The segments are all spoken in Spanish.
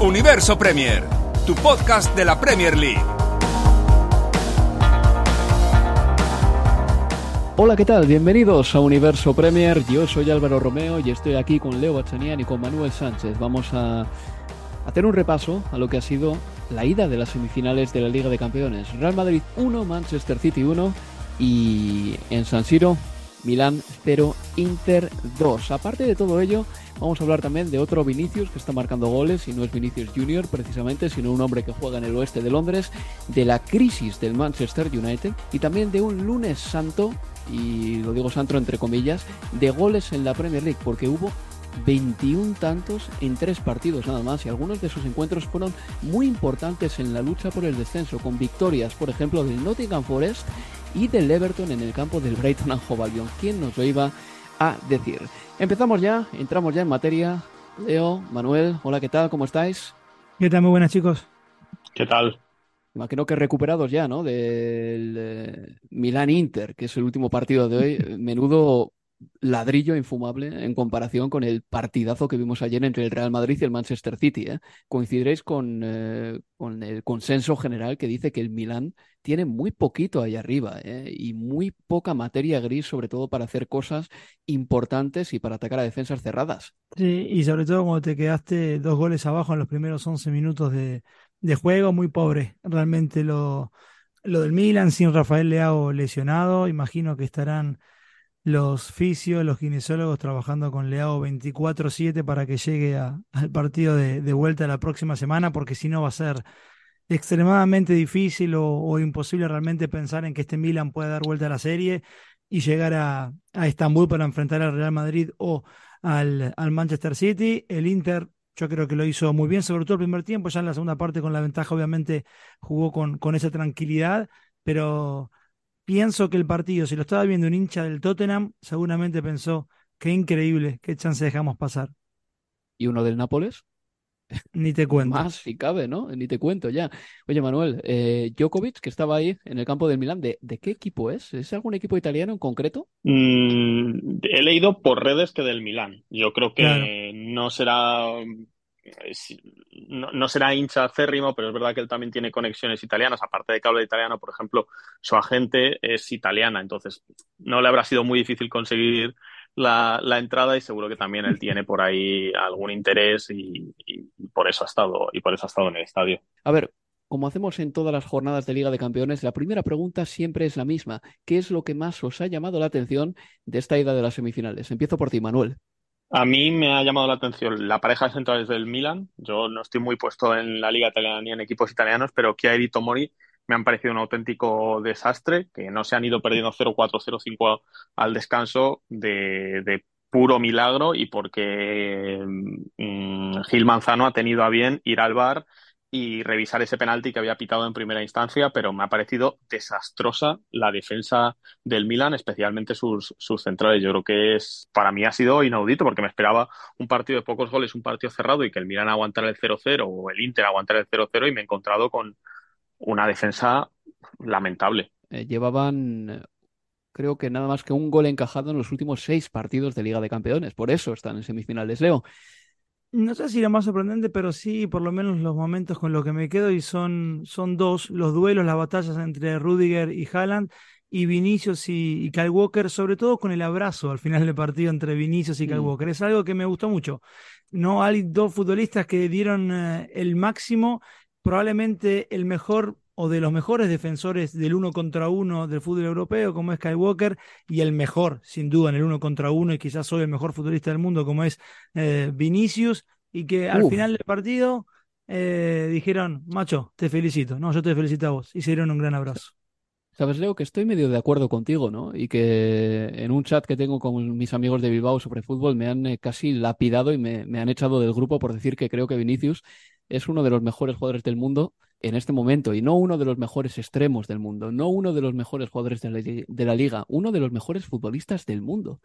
Universo Premier, tu podcast de la Premier League. Hola, ¿qué tal? Bienvenidos a Universo Premier. Yo soy Álvaro Romeo y estoy aquí con Leo Bachanian y con Manuel Sánchez. Vamos a hacer un repaso a lo que ha sido la ida de las semifinales de la Liga de Campeones. Real Madrid 1, Manchester City 1 y en San Siro Milán 0, Inter 2. Aparte de todo ello, vamos a hablar también de otro Vinicius que está marcando goles y no es Vinicius Junior precisamente, sino un hombre que juega en el oeste de Londres, de la crisis del Manchester United y también de un lunes santo, y lo digo santo entre comillas, de goles en la Premier League, porque hubo 21 tantos en tres partidos nada más y algunos de esos encuentros fueron muy importantes en la lucha por el descenso, con victorias, por ejemplo, del Nottingham Forest y del Everton en el campo del Brighton and Hove Albion. ¿Quién nos lo iba decir? Empezamos ya, entramos ya en materia. Leo, Manuel, hola, ¿qué tal? ¿Cómo estáis? ¿Qué tal? Muy buenas, chicos. ¿Qué tal? Imagino que recuperados ya, ¿no? Del eh, Milán Inter, que es el último partido de hoy. Menudo ladrillo infumable en comparación con el partidazo que vimos ayer entre el Real Madrid y el Manchester City. ¿eh? Coincidiréis con, eh, con, el consenso general que dice que el Milán tiene muy poquito ahí arriba ¿eh? y muy poca materia gris, sobre todo para hacer cosas importantes y para atacar a defensas cerradas. Sí, y sobre todo cuando te quedaste dos goles abajo en los primeros 11 minutos de, de juego, muy pobre. Realmente lo, lo del Milan sin Rafael Leao lesionado, imagino que estarán los fisios, los kinesiólogos trabajando con Leao 24/7 para que llegue al partido de, de, vuelta la próxima semana, porque si no va a ser extremadamente difícil o, imposible realmente pensar en que este Milan pueda dar vuelta a la serie y llegar a, a Estambul para enfrentar al Real Madrid o al, al Manchester City. El Inter yo creo que lo hizo muy bien, sobre todo el primer tiempo, ya en la segunda parte con la ventaja obviamente jugó con, con esa tranquilidad, pero pienso que el partido, si lo estaba viendo un hincha del Tottenham, seguramente pensó, qué increíble, qué chance dejamos pasar. ¿Y uno del Nápoles? Ni te cuento. Más si cabe, ¿no? Ni te cuento ya. Oye, Manuel, eh, Djokovic, que estaba ahí en el campo del Milán, ¿de, ¿de, qué equipo es? ¿Es algún equipo italiano en concreto? Mm, he leído por redes que del Milán. Yo creo que claro. no será no, no, será hincha acérrimo, pero es verdad que él también tiene conexiones italianas. Aparte de que habla italiano, por ejemplo, su agente es italiana, entonces no le habrá sido muy difícil conseguir la, entrada y seguro que también él tiene por ahí algún interés y, por eso ha estado y por eso ha estado en el estadio. A ver, como hacemos en todas las jornadas de Liga de Campeones, la primera pregunta siempre es la misma. ¿Qué es lo que más os ha llamado la atención de esta ida de las semifinales? Empiezo por ti, Manuel. A mí me ha llamado la atención la pareja de centrales del Milan. Yo no estoy muy puesto en la liga italiana ni en equipos italianos, pero Chiari y Tomori me han parecido un auténtico desastre, que no se han ido perdiendo 0-4, 0-5 al descanso de, puro milagro y porque mmm, Gil Manzano ha tenido a bien ir al bar y revisar ese penalti que había pitado en primera instancia, pero me ha parecido desastrosa la defensa del Milan, especialmente sus, sus centrales. Yo creo que es, para mí ha sido inaudito porque me esperaba un partido de pocos goles, un partido cerrado y que el Milan aguantara el 0-0 o el Inter aguantara el 0-0 y me he encontrado con una defensa lamentable. Eh, llevaban creo que nada más que un gol encajado en los últimos seis partidos de Liga de Campeones, por eso están en semifinales, Leo. No sé si lo más sorprendente, pero sí, por lo menos los momentos con los que me quedo, y son, son dos, los duelos, las batallas entre Rudiger y Haaland, y Vinicius y, y, Kyle Walker, sobre todo con el abrazo al final del partido entre Vinicius y Kyle mm. Walker. Es algo que me gustó mucho. No hay dos futbolistas que dieron eh, el máximo, probablemente el mejor o de los mejores defensores del uno contra uno del fútbol europeo, como es Kyle Walker, y el mejor, sin duda, en el uno contra uno, y quizás soy el mejor futbolista del mundo, como es eh, Vinicius, y que al final del partido eh, dijeron, macho, te felicito, no, yo te felicito a vos, y se dieron un gran abrazo. Sabes, Leo, que estoy medio de acuerdo contigo, ¿no? Y que en un chat que tengo con mis amigos de Bilbao sobre fútbol me han eh, casi lapidado y me, me, han echado del grupo por decir que creo que Vinicius es uno de los mejores jugadores del mundo en este momento y no uno de los mejores extremos del mundo, no uno de los mejores jugadores de la, de la liga, uno de los mejores futbolistas del mundo.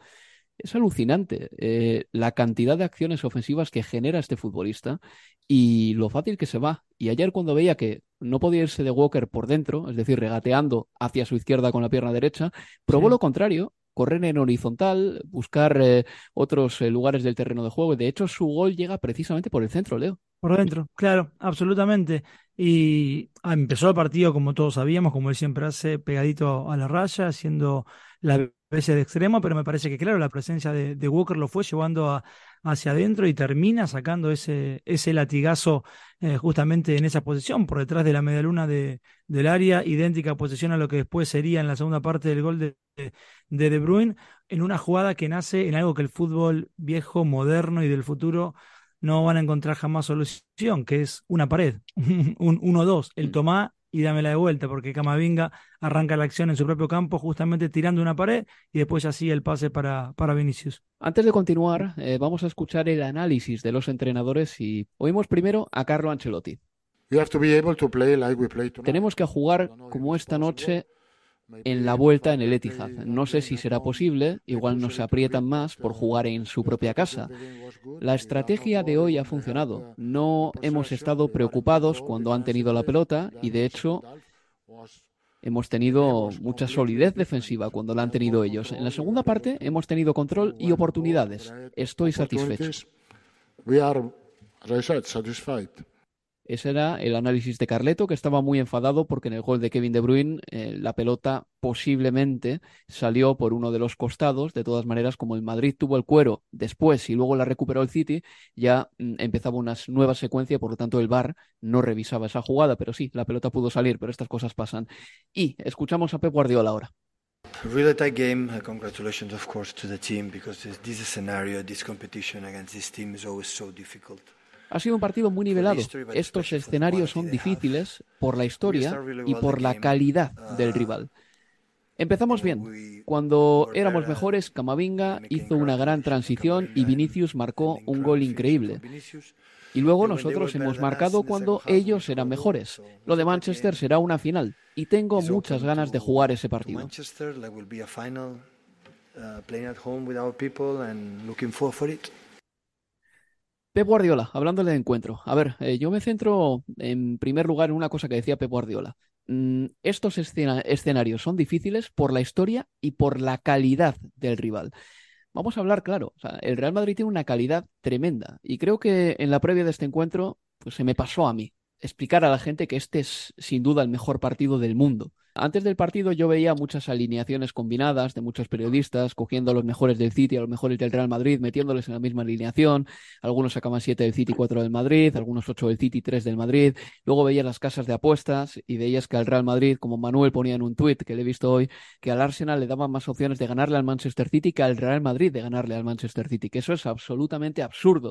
Es alucinante eh, la cantidad de acciones ofensivas que genera este futbolista y lo fácil que se va. Y ayer cuando veía que no podía irse de Walker por dentro, es decir, regateando hacia su izquierda con la pierna derecha, probó lo contrario, correr en horizontal, buscar eh, otros eh, lugares del terreno de juego. De hecho, su gol llega precisamente por el centro, Leo. Por dentro, claro, absolutamente. Y ah, empezó el partido, como todos sabíamos, como él siempre hace, pegadito a la raya, haciendo la especie de extremo, pero me parece que, claro, la presencia de, Walker lo fue llevando hacia adentro y termina sacando ese, ese latigazo eh, justamente en esa posición, por detrás de la medialuna de, del área, idéntica posición a lo que después sería en la segunda parte del gol de, de, De Bruyne, en una jugada que nace en algo que el fútbol viejo, moderno y del futuro no van a encontrar jamás solución, que es una pared, un 1-2, el mm. tomá y dámela de vuelta, porque Camavinga arranca la acción en su propio campo, justamente tirando una pared y después así el pase para, para Vinicius. Antes de continuar, eh, vamos a escuchar el análisis de los entrenadores y oímos primero a Carlo Ancelotti. Tenemos que jugar como esta noche en la vuelta en el Etihad. No sé si será posible, igual no se aprietan más por jugar en su propia casa. La estrategia de hoy ha funcionado. No hemos estado preocupados cuando han tenido la pelota y de hecho hemos tenido mucha solidez defensiva cuando la han tenido ellos. En la segunda parte hemos tenido control y oportunidades. Estoy satisfecho. Ese era el análisis de Carleto, que estaba muy enfadado porque en el gol de Kevin De Bruyne eh, la pelota posiblemente salió por uno de los costados. De todas maneras, como el Madrid tuvo el cuero después y luego la recuperó el City, ya mm, empezaba una nueva secuencia, por lo tanto el VAR no revisaba esa jugada, pero sí, la pelota pudo salir, pero estas cosas pasan. Y escuchamos a Pep Guardiola ahora. Really tight game. Uh, congratulations, of course, to the team because this, this scenario, this competition against this team is always so difficult. Ha sido un partido muy nivelado. Estos escenarios son difíciles por la historia y por la calidad del rival. Empezamos bien. Cuando éramos mejores, Camavinga hizo una gran transición y Vinicius marcó un gol increíble. Y luego nosotros hemos marcado cuando ellos eran mejores. Lo de Manchester será una final y tengo muchas ganas de jugar ese partido. Pep Guardiola, hablando de encuentro. A ver, eh, yo me centro en primer lugar en una cosa que decía Pep Guardiola. Mm, estos escenarios son difíciles por la historia y por la calidad del rival. Vamos a hablar claro. el Real Madrid tiene una calidad tremenda y creo que en la previa de este encuentro pues, se me pasó a mí explicar a la gente que este es sin duda el mejor partido del mundo. Antes del partido yo veía muchas alineaciones combinadas de muchos periodistas, cogiendo a los mejores del City, a los mejores del Real Madrid, metiéndoles en la misma alineación. Algunos sacaban siete del City, cuatro del Madrid, algunos ocho del City, tres del Madrid. Luego veías las casas de apuestas y veías que al Real Madrid, como Manuel ponía en un tuit que le he visto hoy, que al Arsenal le daban más opciones de ganarle al Manchester City que al Real Madrid de ganarle al Manchester City, que eso es absolutamente absurdo.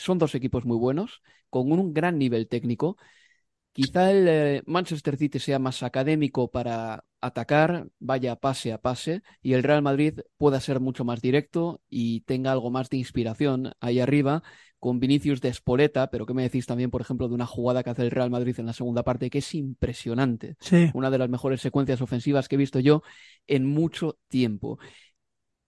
Son dos equipos muy buenos, con un gran nivel técnico Quizá el eh, Manchester City sea más académico para atacar, vaya pase a pase, y el Real Madrid pueda ser mucho más directo y tenga algo más de inspiración ahí arriba, con Vinicius de Espoleta, pero ¿qué me decís también, por ejemplo, de una jugada que hace el Real Madrid en la segunda parte, que es impresionante? Una de las mejores secuencias ofensivas que he visto yo en mucho tiempo.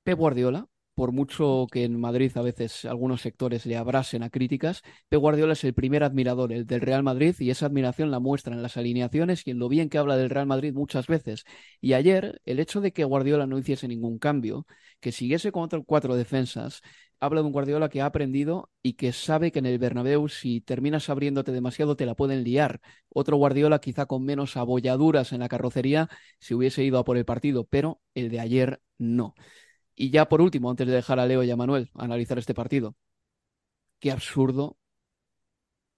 Pep Guardiola por mucho que en Madrid a veces algunos sectores le abrasen a críticas, Pep Guardiola es el primer admirador del Real Madrid y esa admiración la muestra en las alineaciones y en lo bien que habla del Real Madrid muchas veces. Y ayer, el hecho de que Guardiola no hiciese ningún cambio, que siguiese con cuatro defensas, habla de un Guardiola que ha aprendido y que sabe que en el Bernabéu si terminas abriéndote demasiado te la pueden liar. Otro Guardiola quizá con menos abolladuras en la carrocería si hubiese ido a por el partido, pero el de ayer no. Y ya por último, antes de dejar a Leo y a Manuel analizar este partido, qué absurdo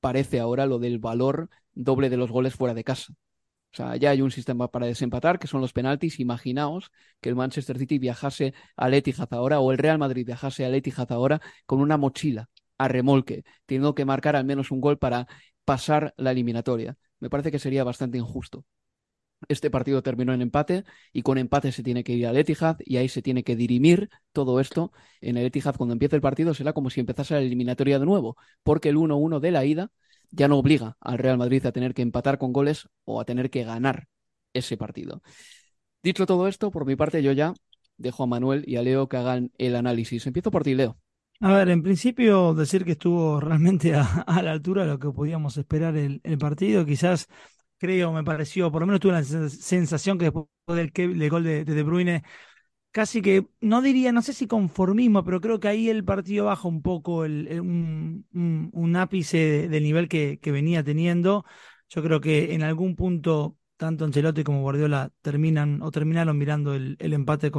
parece ahora lo del valor doble de los goles fuera de casa. O sea, ya hay un sistema para desempatar, que son los penaltis. Imaginaos que el Manchester City viajase al Etihad ahora o el Real Madrid viajase al Etihad ahora con una mochila a remolque, teniendo que marcar al menos un gol para pasar la eliminatoria. Me parece que sería bastante injusto. Este partido terminó en empate y con empate se tiene que ir al Etihad y ahí se tiene que dirimir todo esto. En el Etihad cuando empiece el partido será como si empezase la eliminatoria de nuevo, porque el 1-1 de la ida ya no obliga al Real Madrid a tener que empatar con goles o a tener que ganar ese partido. Dicho todo esto, por mi parte yo ya dejo a Manuel y a Leo que hagan el análisis. Empiezo por ti, Leo. A ver, en principio decir que estuvo realmente a, la altura de lo que podíamos esperar el, el, partido. Quizás creo, me pareció, por lo menos tuve la sensación que después del, gol de, de, Bruyne casi que, no diría, no sé si conformismo, pero creo que ahí el partido baja un poco un, ápice del nivel que, venía teniendo. Yo creo que en algún punto tanto Ancelotti como Guardiola terminan o terminaron mirando el, empate eh,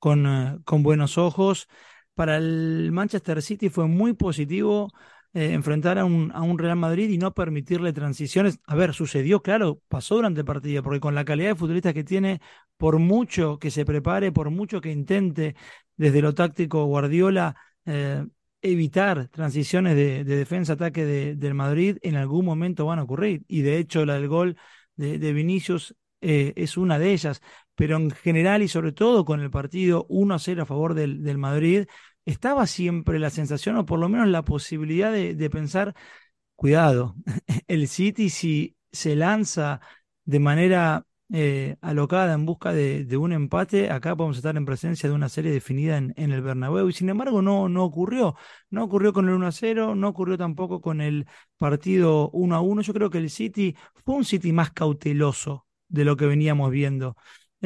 con buenos ojos. Para el Manchester City fue muy positivo eh, enfrentar a un, a un Real Madrid y no permitirle transiciones. A ver, sucedió, claro, pasó durante el partido, porque con la calidad de futbolista que tiene, por mucho que se prepare, por mucho que intente desde lo táctico Guardiola eh, evitar transiciones de, defensa-ataque del Madrid, en algún momento van a ocurrir. Y de hecho, la del gol de, Vinicius eh, es una de ellas. Pero en general y sobre todo con el partido 1 a 0 a favor del, del Madrid, estaba siempre la sensación, o por lo menos la posibilidad de, pensar, cuidado, el City si se lanza de manera eh, alocada en busca de, un empate, acá podemos estar en presencia de una serie definida en, el Bernabéu. Y sin embargo, no, no ocurrió. No ocurrió con el 1 a 0, no ocurrió tampoco con el partido 1 a 1. Yo creo que el City fue un City más cauteloso de lo que veníamos viendo.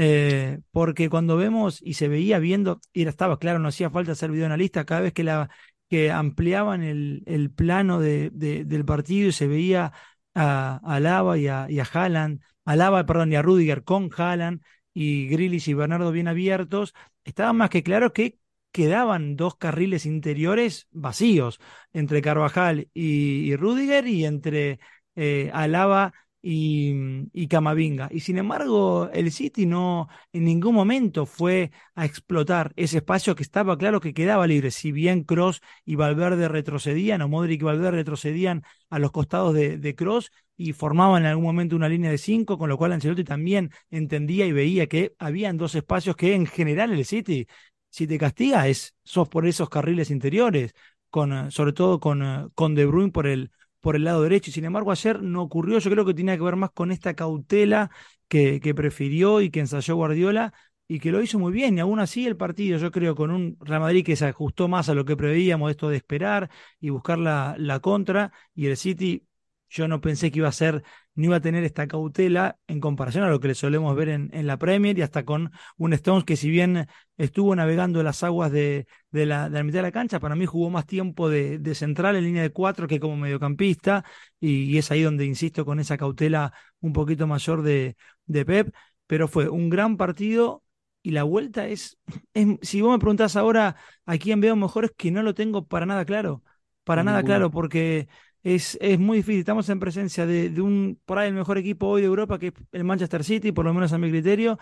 Eh, porque cuando vemos y se veía viendo, y estaba claro, no hacía falta ser videoanalista, cada vez que, ampliaban el, plano de, del partido y se veía a, a Lava y a, y a Haaland, a Lava, perdón, y a Rudiger con Haaland y Grillis y Bernardo bien abiertos, estaba más que claro que quedaban dos carriles interiores vacíos entre Carvajal y, y Rudiger y entre eh, Alaba y, y, Camavinga. Y sin embargo, el City no en ningún momento fue a explotar ese espacio que estaba claro que quedaba libre. Si bien Cross y Valverde retrocedían, o Modric y Valverde retrocedían a los costados de, de Cross y formaban en algún momento una línea de cinco, con lo cual Ancelotti también entendía y veía que habían dos espacios que en general el City, si te castiga, es sos por esos carriles interiores, con, sobre todo con, con De Bruyne por el por el lado derecho. Y sin embargo, ayer no ocurrió. Yo creo que tenía que ver más con esta cautela que, prefirió y que ensayó Guardiola y que lo hizo muy bien. Y aún así, el partido, yo creo, con un Real Madrid que se ajustó más a lo que preveíamos, esto de esperar y buscar la, la contra. Y el City yo no pensé que iba a ser, no iba a tener esta cautela en comparación a lo que le solemos ver en, en la Premier y hasta con un Stones que si bien estuvo navegando las aguas de, de, la, de la mitad de la cancha, para mí jugó más tiempo de, de central en línea de cuatro que como mediocampista y, y, es ahí donde insisto con esa cautela un poquito mayor de, de Pep, pero fue un gran partido y la vuelta es, es, si vos me preguntás ahora a quién veo mejor es que no lo tengo para nada claro, para nada claro porque es, es muy difícil. Estamos en presencia de, de, un, por ahí, el mejor equipo hoy de Europa, que es el Manchester City, por lo menos a mi criterio,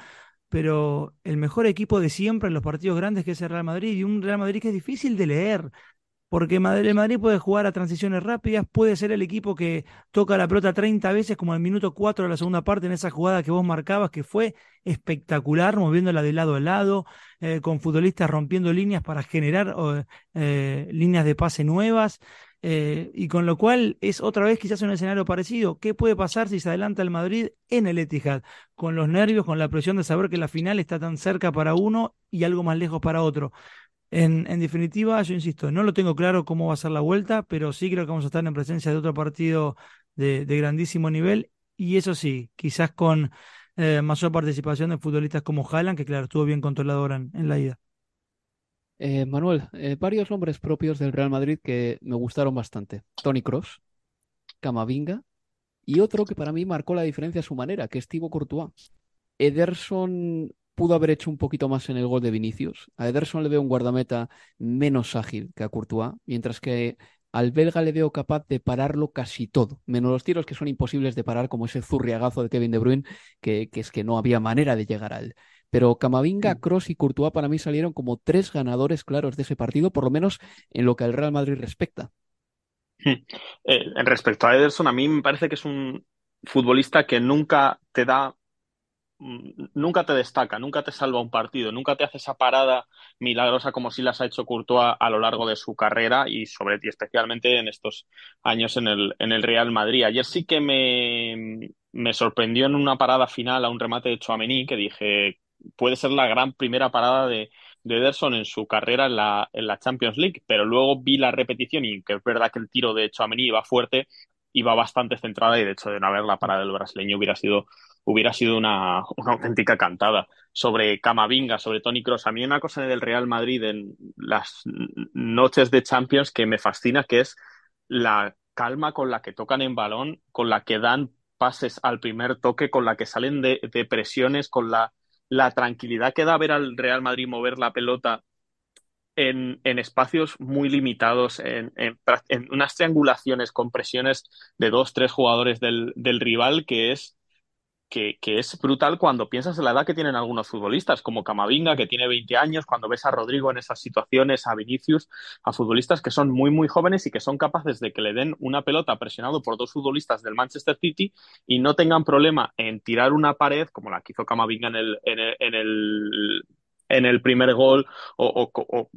pero el mejor equipo de siempre en los partidos grandes, que es el Real Madrid, y un Real Madrid que es difícil de leer. Porque el Madrid puede jugar a transiciones rápidas, puede ser el equipo que toca la pelota 30 veces, como al minuto 4 de la segunda parte, en esa jugada que vos marcabas, que fue espectacular, moviéndola de lado a lado, eh, con futbolistas rompiendo líneas para generar eh, líneas de pase nuevas. Eh, y con lo cual es otra vez quizás un escenario parecido. ¿Qué puede pasar si se adelanta el Madrid en el Etihad? Con los nervios, con la presión de saber que la final está tan cerca para uno y algo más lejos para otro. En, en, definitiva, yo insisto, no lo tengo claro cómo va a ser la vuelta, pero sí creo que vamos a estar en presencia de otro partido de, grandísimo nivel. Y eso sí, quizás con eh, mayor participación de futbolistas como Haaland, que claro, estuvo bien controlado en, la ida. Eh, Manuel, eh, varios nombres propios del Real Madrid que me gustaron bastante. Tony Cross, Camavinga y otro que para mí marcó la diferencia a su manera, que es Thibaut Courtois. Ederson pudo haber hecho un poquito más en el gol de Vinicius. A Ederson le veo un guardameta menos ágil que a Courtois, mientras que al belga le veo capaz de pararlo casi todo, menos los tiros que son imposibles de parar, como ese zurriagazo de Kevin De Bruyne, que, es que no había manera de llegar a él. Pero Camavinga, Cross y Courtois para mí salieron como tres ganadores claros de ese partido, por lo menos en lo que al Real Madrid respecta. Hmm. Eh, respecto a Ederson, a mí me parece que es un futbolista que nunca te da Mm, nunca te destaca, nunca te salva un partido, nunca te hace esa parada milagrosa como si las ha hecho Courtois a lo largo de su carrera y sobre y especialmente en estos años en el, en el Real Madrid. Ayer sí que me, me sorprendió en una parada final a un remate de Chouameni que dije puede ser la gran primera parada de, de Ederson en su carrera en la, en la Champions League, pero luego vi la repetición y que es verdad que el tiro de Chouameni iba fuerte, iba bastante centrada y de hecho de no haber la parada del brasileño hubiera sido hubiera sido una, auténtica cantada. Sobre Camavinga, sobre Tony Cross. A mí una cosa del Real Madrid en las noches de Champions que me fascina, que es la calma con la que tocan en balón, con la que dan pases al primer toque, con la que salen de, presiones, con la, la, tranquilidad que da ver al Real Madrid mover la pelota en, espacios muy limitados, en, unas triangulaciones con presiones de dos, tres jugadores del, del rival, que es que, es brutal cuando piensas en la edad que tienen algunos futbolistas, como Camavinga, que tiene 20 años, cuando ves a Rodrigo en esas situaciones, a Vinicius, a futbolistas que son muy, muy jóvenes y que son capaces de que le den una pelota presionado por dos futbolistas del Manchester City y no tengan problema en tirar una pared, como la que hizo Camavinga en el, en el, en el, en el primer gol, o, o,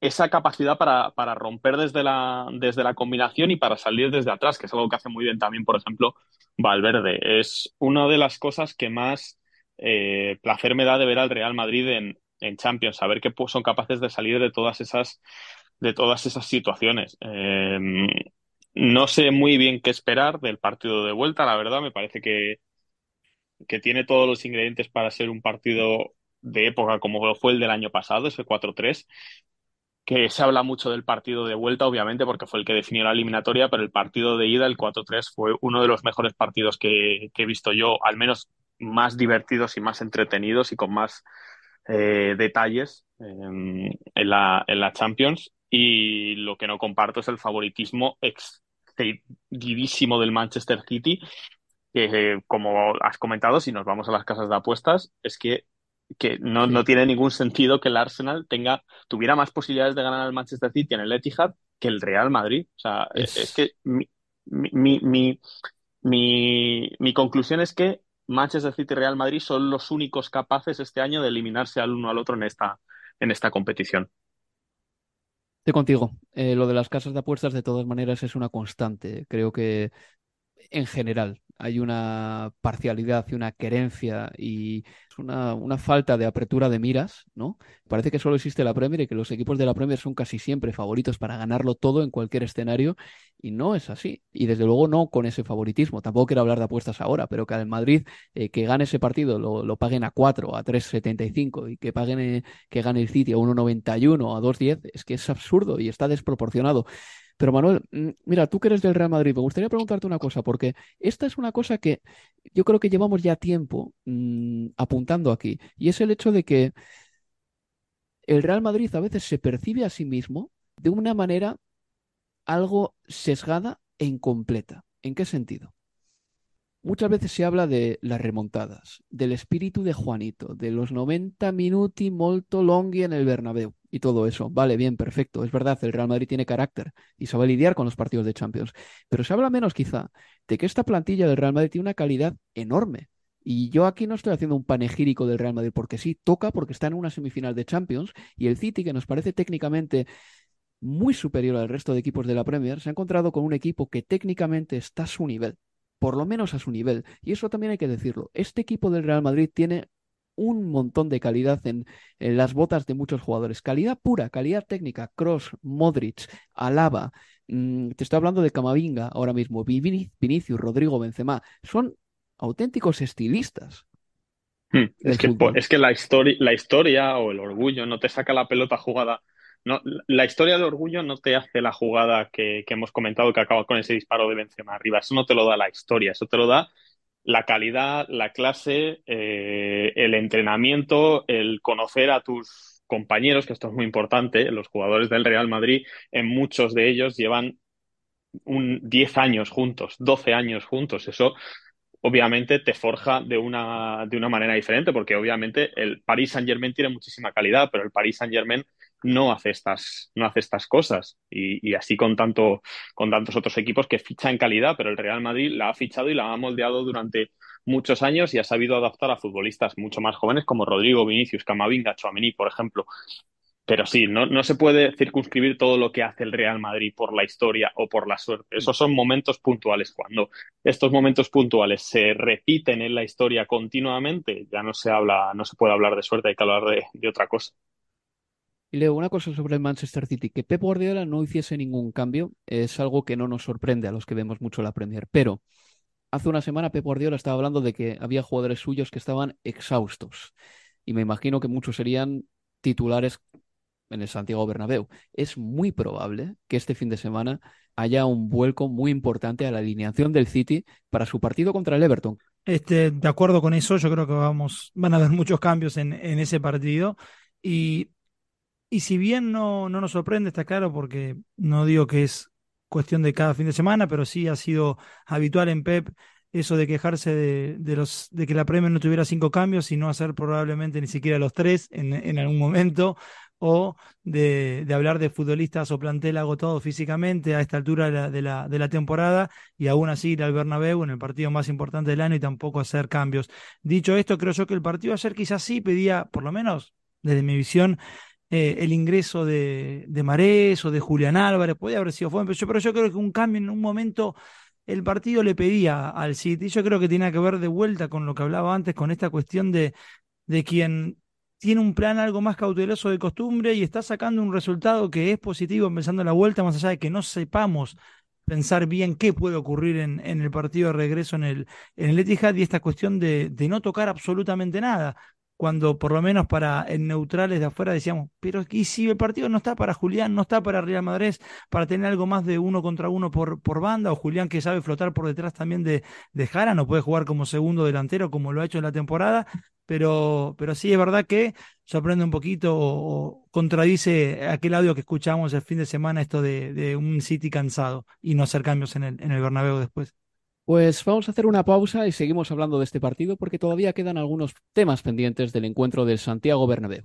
esa capacidad para, para, romper desde la, desde la combinación y para salir desde atrás, que es algo que hace muy bien también, por ejemplo, Valverde. Es una de las cosas que más eh, placer me da de ver al Real Madrid en, en Champions, saber que son capaces de salir de todas esas, de todas esas situaciones. Eh, no sé muy bien qué esperar del partido de vuelta, la verdad, me parece que, que tiene todos los ingredientes para ser un partido de época como fue el del año pasado, ese 4-3, que se habla mucho del partido de vuelta, obviamente, porque fue el que definió la eliminatoria, pero el partido de ida, el 4-3, fue uno de los mejores partidos que, he visto yo, al menos más divertidos y más entretenidos y con más eh, detalles en, la, en la Champions. Y lo que no comparto es el favoritismo excedidísimo del Manchester City, que como has comentado, si nos vamos a las casas de apuestas, es que que no, no, tiene ningún sentido que el Arsenal tenga, tuviera más posibilidades de ganar al Manchester City en el Etihad que el Real Madrid. O sea, es, que mi, mi, mi, mi, conclusión es que Manchester City y Real Madrid son los únicos capaces este año de eliminarse al uno al otro en esta, en esta competición. Estoy contigo. Eh, lo de las casas de apuestas, de todas maneras, es una constante. Creo que en general hay una parcialidad y una querencia y una, una, falta de apertura de miras, ¿no? Parece que solo existe la Premier y que los equipos de la Premier son casi siempre favoritos para ganarlo todo en cualquier escenario y no es así. Y desde luego no con ese favoritismo. Tampoco quiero hablar de apuestas ahora, pero que al Madrid eh, que gane ese partido lo, lo, paguen a 4, a 3,75 y que paguen eh, que gane el City a 1,91, a 2,10, es que es absurdo y está desproporcionado. Pero Manuel, mm, mira, tú que eres del Real Madrid, me gustaría preguntarte una cosa, porque esta es una cosa que yo creo que llevamos ya tiempo mm, apuntando aquí, y es el hecho de que el Real Madrid a veces se percibe a sí mismo de una manera algo sesgada e incompleta. ¿En qué sentido? Muchas veces se habla de las remontadas, del espíritu de Juanito, de los 90 minuti molto longhi en el Bernabéu y todo eso. Vale, bien, perfecto. Es verdad, el Real Madrid tiene carácter y sabe lidiar con los partidos de Champions. Pero se habla menos quizá de que esta plantilla del Real Madrid tiene una calidad enorme. Y yo aquí no estoy haciendo un panegírico del Real Madrid porque sí, toca porque está en una semifinal de Champions y el City, que nos parece técnicamente muy superior al resto de equipos de la Premier, se ha encontrado con un equipo que técnicamente está a su nivel por lo menos a su nivel. Y eso también hay que decirlo. Este equipo del Real Madrid tiene un montón de calidad en, las botas de muchos jugadores. Calidad pura, calidad técnica. Cross, Modric, Alaba. Mm, te estoy hablando de Camavinga ahora mismo. Vinicius, Rodrigo, Benzema. Son auténticos estilistas. Hmm, es, que, es que la, la historia o el orgullo no te saca la pelota jugada. No, la historia de orgullo no te hace la jugada que, hemos comentado que acaba con ese disparo de Benzema arriba. Eso no te lo da la historia, eso te lo da la calidad, la clase, eh, el entrenamiento, el conocer a tus compañeros, que esto es muy importante. Los jugadores del Real Madrid, en muchos de ellos llevan un 10 años juntos, 12 años juntos. Eso obviamente te forja de una, de una manera diferente, porque obviamente el Paris Saint Germain tiene muchísima calidad, pero el Paris Saint Germain no hace estas, no hace estas cosas. Y, así con, tanto, con tantos otros equipos que fichan en calidad, pero el Real Madrid la ha fichado y la ha moldeado durante muchos años y ha sabido adaptar a futbolistas mucho más jóvenes como Rodrigo, Vinicius, Camavinga, Chouameni, por ejemplo. Pero sí, no, no se puede circunscribir todo lo que hace el Real Madrid por la historia o por la suerte. Esos son momentos puntuales. Cuando estos momentos puntuales se repiten en la historia continuamente, ya no se habla, no se puede hablar de suerte, hay que hablar de otra cosa. Y leo una cosa sobre el Manchester City, que Pep Guardiola no hiciese ningún cambio, es algo que no nos sorprende a los que vemos mucho la Premier, pero hace una semana Pep Guardiola estaba hablando de que había jugadores suyos que estaban exhaustos y me imagino que muchos serían titulares en el Santiago Bernabéu. Es muy probable que este fin de semana haya un vuelco muy importante a la alineación del City para su partido contra el Everton. Este, de acuerdo con eso, yo creo que vamos, van a haber muchos cambios en, en ese partido. Y y si bien no, no nos sorprende, está claro, porque no digo que es cuestión de cada fin de semana, pero sí ha sido habitual en Pep eso de quejarse de, de, los, de que la Premier no tuviera cinco cambios y no hacer probablemente ni siquiera los tres en, en algún momento, o de, hablar de futbolistas o plantel agotado físicamente a esta altura de la, de la, de la temporada y aún así ir al Bernabéu en el partido más importante del año y tampoco hacer cambios. Dicho esto, creo yo que el partido ayer quizás sí pedía, por lo menos desde mi visión, eh, el ingreso de, de Marés o de Julián Álvarez, podía haber sido fuerte, pero yo, creo que un cambio en un momento el partido le pedía al City. Yo creo que tiene que ver de vuelta con lo que hablaba antes, con esta cuestión de, de quien tiene un plan algo más cauteloso de costumbre y está sacando un resultado que es positivo empezando la vuelta, más allá de que no sepamos pensar bien qué puede ocurrir en, en el partido de regreso en el, en el Etihad y esta cuestión de, de no tocar absolutamente nada cuando por lo menos para en neutrales de afuera decíamos, pero ¿y si el partido no está para Julián, no está para Real Madrid, para tener algo más de uno contra uno por, por banda, o Julián que sabe flotar por detrás también de, de Jara, no puede jugar como segundo delantero como lo ha hecho en la temporada, pero, pero sí es verdad que sorprende un poquito o, contradice aquel audio que escuchamos el fin de semana, esto de, de un City cansado y no hacer cambios en el, en el Bernabéu después. Pues vamos a hacer una pausa y seguimos hablando de este partido porque todavía quedan algunos temas pendientes del encuentro del Santiago Bernabéu.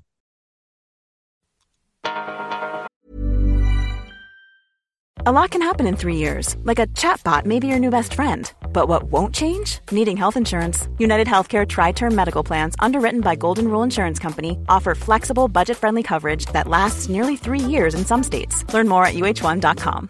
A lot can happen in three years, like a chatbot may be your new best friend. But what won't change? Needing health insurance. United Healthcare Tri Term Medical Plans, underwritten by Golden Rule Insurance Company, offer flexible, budget friendly coverage that lasts nearly three years in some states. Learn more at uh1.com.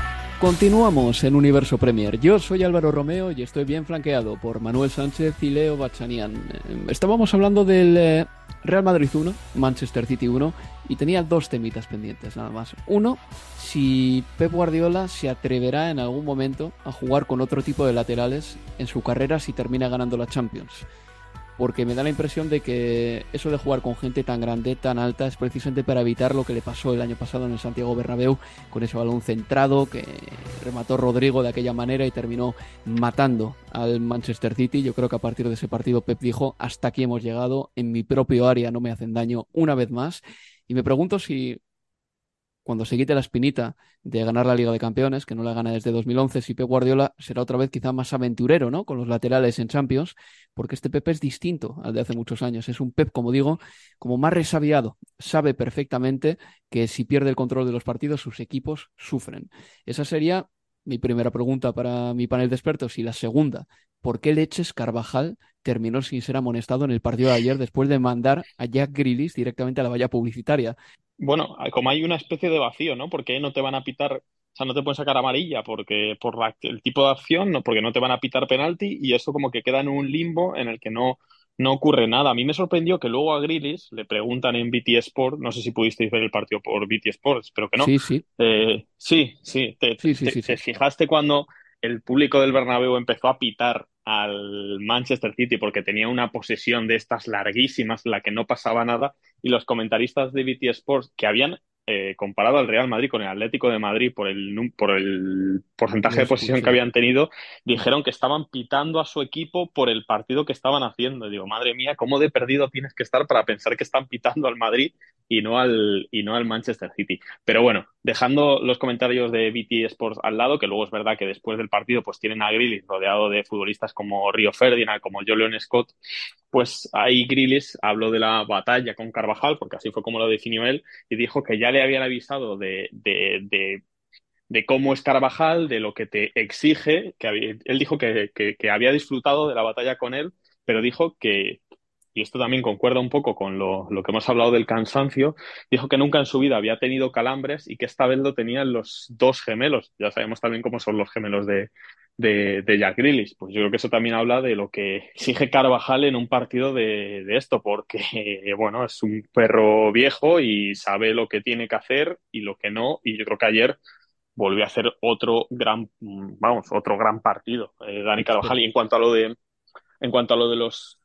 Continuamos en Universo Premier. Yo soy Álvaro Romeo y estoy bien flanqueado por Manuel Sánchez y Leo Bachanian. Eh, estábamos hablando del eh, Real Madrid 1, Manchester City 1 y tenía dos temitas pendientes nada más. Uno, si Pep Guardiola se atreverá en algún momento a jugar con otro tipo de laterales en su carrera si termina ganando la Champions porque me da la impresión de que eso de jugar con gente tan grande, tan alta, es precisamente para evitar lo que le pasó el año pasado en el Santiago Bernabéu con ese balón centrado que remató Rodrigo de aquella manera y terminó matando al Manchester City. Yo creo que a partir de ese partido Pep dijo, hasta aquí hemos llegado, en mi propio área no me hacen daño una vez más. Y me pregunto si cuando se quite la espinita de ganar la Liga de Campeones, que no la gana desde 2011, si Pep Guardiola será otra vez quizá más aventurero, ¿no? Con los laterales en Champions, porque este Pep es distinto al de hace muchos años. Es un Pep, como digo, como más resabiado. Sabe perfectamente que si pierde el control de los partidos, sus equipos sufren. Esa sería mi primera pregunta para mi panel de expertos. Y la segunda, ¿por qué leches Carvajal terminó sin ser amonestado en el partido de ayer después de mandar a Jack Grealish directamente a la valla publicitaria? Bueno, como hay una especie de vacío, ¿no? Porque no te van a pitar, o sea, no te pueden sacar amarilla porque por el tipo de acción, no, porque no te van a pitar penalti y eso como que queda en un limbo en el que no, no ocurre nada. A mí me sorprendió que luego a Grilis le preguntan en BT Sport, no sé si pudisteis ver el partido por BT Sport, espero que no. Sí, sí. Eh, sí, sí. Te, sí, sí, sí, te fijaste cuando el público del Bernabéu empezó a pitar al Manchester City porque tenía una posesión de estas larguísimas, la que no pasaba nada, y los comentaristas de BT Sports que habían eh, comparado al Real Madrid con el Atlético de Madrid por el, por el porcentaje de posesión que habían tenido, dijeron que estaban pitando a su equipo por el partido que estaban haciendo. Y digo, madre mía, ¿cómo de perdido tienes que estar para pensar que están pitando al Madrid y no al, y no al Manchester City? Pero bueno, dejando los comentarios de BT Sports al lado, que luego es verdad que después del partido pues tienen a Grealish rodeado de futbolistas como Río Ferdinand, como Julian Scott, pues ahí Grealish habló de la batalla con Carvajal, porque así fue como lo definió él, y dijo que ya le habían avisado de, de, de, cómo es Carvajal, de lo que te exige, él dijo que, que, había disfrutado de la batalla con él, pero dijo que, y esto también concuerda un poco con lo, lo, que hemos hablado del cansancio, dijo que nunca en su vida había tenido calambres y que esta vez lo tenían los dos gemelos. Ya sabemos también cómo son los gemelos de, de, de Jack Grealish. Pues yo creo que eso también habla de lo que exige Carvajal en un partido de, de esto, porque, bueno, es un perro viejo y sabe lo que tiene que hacer y lo que no. Y yo creo que ayer volvió a hacer otro gran, vamos, otro gran partido, eh, Dani Carvajal. Y en cuanto a lo de, en cuanto a lo de los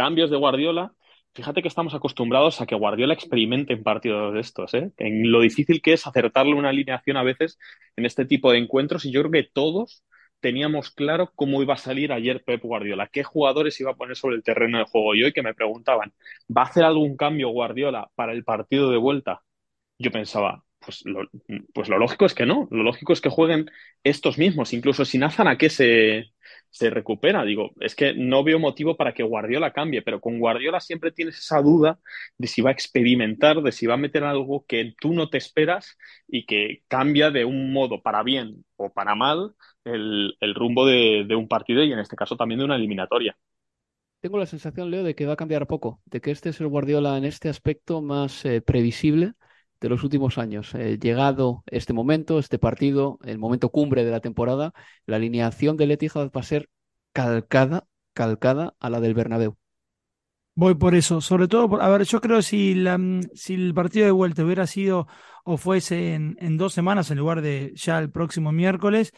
cambios de Guardiola, fíjate que estamos acostumbrados a que Guardiola experimente en partidos de estos, ¿eh? en lo difícil que es acertarle una alineación a veces en este tipo de encuentros. Y yo creo que todos teníamos claro cómo iba a salir ayer Pep Guardiola, qué jugadores iba a poner sobre el terreno de juego. Y hoy que me preguntaban, ¿va a hacer algún cambio Guardiola para el partido de vuelta? Yo pensaba, pues lo, pues lo lógico es que no, lo lógico es que jueguen estos mismos, incluso si Nazan a qué se, se recupera. Digo, es que no veo motivo para que Guardiola cambie, pero con Guardiola siempre tienes esa duda de si va a experimentar, de si va a meter algo que tú no te esperas y que cambia de un modo para bien o para mal el, rumbo de, un partido y en este caso también de una eliminatoria. Tengo la sensación, Leo, de que va a cambiar poco, de que este es el Guardiola en este aspecto más eh, previsible de los últimos años. Eh, llegado este momento, este partido, el momento cumbre de la temporada, la alineación del Etihad va a ser calcada, calcada a la del Bernabéu. Voy por eso, sobre todo, a ver, yo creo si, la, si el partido de vuelta hubiera sido o fuese en, en dos semanas en lugar de ya el próximo miércoles,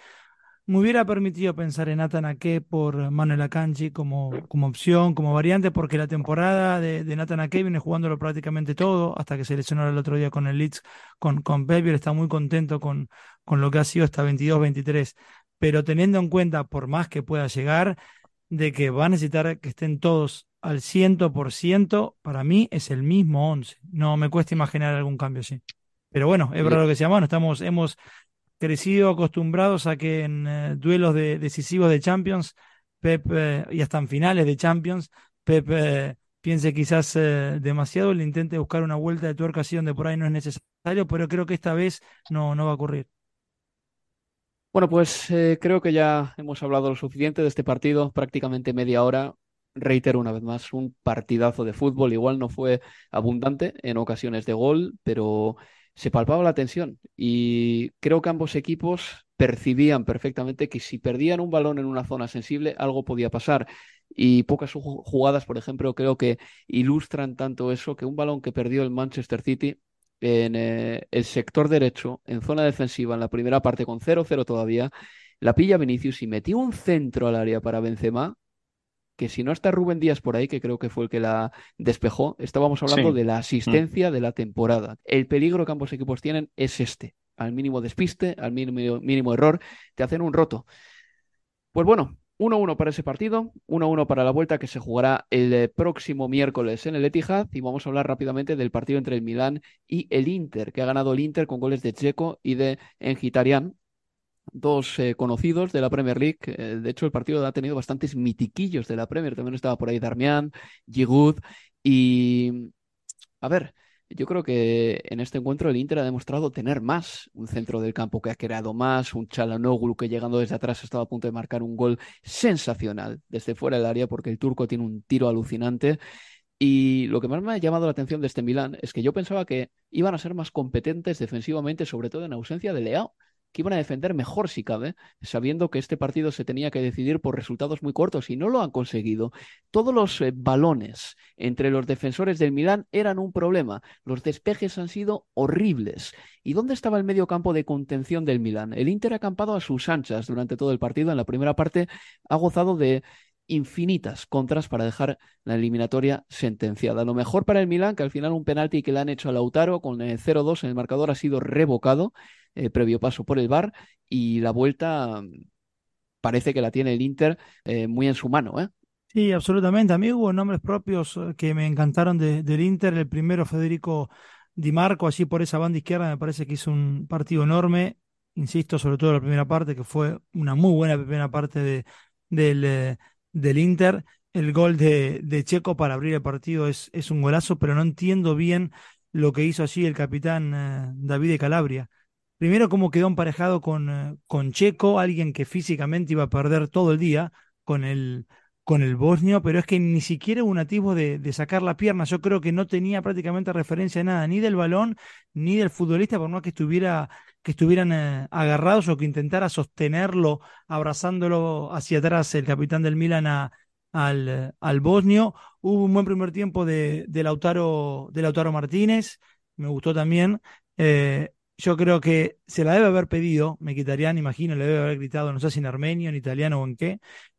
me hubiera permitido pensar en Nathan Ake por Manuel Akanji como, como opción, como variante, porque la temporada de, de Nathan Ake viene jugándolo prácticamente todo, hasta que se lesionó el otro día con el Leeds, con, con está muy contento con, con lo que ha sido hasta 22-23. Pero teniendo en cuenta, por más que pueda llegar, de que va a necesitar que estén todos al 100%, para mí es el mismo 11. No me cuesta imaginar algún cambio así. Pero bueno, es verdad lo que se llama, estamos, hemos crecido acostumbrados a que en eh, duelos decisivos de Champions, Pep, eh, y hasta en finales de Champions, Pep eh, piense quizás demasiado, le intente buscar una vuelta de tuerca así donde por ahí no es necesario, pero creo que esta vez no, no va a ocurrir. Bueno, pues creo que ya hemos hablado lo suficiente de este partido, prácticamente media hora. Reitero una vez más, un partidazo de fútbol. Igual no fue abundante en ocasiones de gol, pero se palpaba la tensión y creo que ambos equipos percibían perfectamente que si perdían un balón en una zona sensible, algo podía pasar. Y pocas jugadas, por ejemplo, creo que ilustran tanto eso que un balón que perdió el Manchester City en eh, el sector derecho, en zona defensiva, en la primera parte con 0-0 todavía, la pilla Vinicius y metió un centro al área para Benzema, que si no está Rubén Díaz por ahí, que creo que fue el que la despejó, estábamos hablando de la asistencia mm. de la temporada. El peligro que ambos equipos tienen es este. Al mínimo despiste, al mínimo, mínimo error, te hacen un roto. Pues bueno, 1-1 para ese partido, 1-1 para la vuelta que se jugará el eh, próximo miércoles en el Etihad y vamos a hablar rápidamente del partido entre el Milán y el Inter, que ha ganado el Inter con goles de Checo y de Engitarian, dos eh, conocidos de la Premier League. Eh, de hecho, el partido ha tenido bastantes mitiquillos de la Premier. También estaba por ahí Darmian, Giroud y... A ver, yo creo que en este encuentro el Inter ha demostrado tener más, un centro del campo que ha creado más, un Chalanoglu que llegando desde atrás estaba a punto de marcar un gol sensacional desde fuera del área porque el turco tiene un tiro alucinante. Y lo que más me ha llamado la atención de este Milán es que yo pensaba que iban a ser más competentes defensivamente, sobre todo en ausencia de Leao que iban a defender mejor si cabe, sabiendo que este partido se tenía que decidir por resultados muy cortos y no lo han conseguido. Todos los eh, balones entre los defensores del Milán eran un problema. Los despejes han sido horribles. ¿Y dónde estaba el medio campo de contención del Milán? El Inter ha acampado a sus anchas durante todo el partido. En la primera parte ha gozado de infinitas contras para dejar la eliminatoria sentenciada. Lo mejor para el Milán, que al final un penalti que le han hecho a Lautaro con el 0-2 en el marcador ha sido revocado eh, previo paso por el bar y la vuelta mm, parece que la tiene el Inter eh, muy en su mano. ¿eh? Sí, absolutamente. A mí hubo nombres propios que me encantaron del Inter. El primero, Federico Di Marco, allí por esa banda izquierda, me parece que hizo un partido enorme. Insisto, sobre todo la primera parte, que fue una muy buena primera parte de, del, del Inter. El gol de, Checo para abrir el partido es, un golazo, pero no entiendo bien lo que hizo allí el capitán David de Calabria. Primero, cómo quedó emparejado con, eh, con Checo, alguien que físicamente iba a perder todo el día con el, bosnio, pero es que ni siquiera hubo un de, sacar la pierna. Yo creo que no tenía prácticamente referencia de nada, ni del balón, ni del futbolista, por más que estuviera que estuvieran eh, agarrados o que intentara sostenerlo, abrazándolo hacia atrás el capitán del Milan al, al bosnio. Hubo un buen primer tiempo de, de, Lautaro, de Lautaro Martínez, me gustó también. Eh, yo creo que se la debe haber pedido, me quitarían, imagino, le debe haber gritado, no sé si en armenio, en italiano o en qué,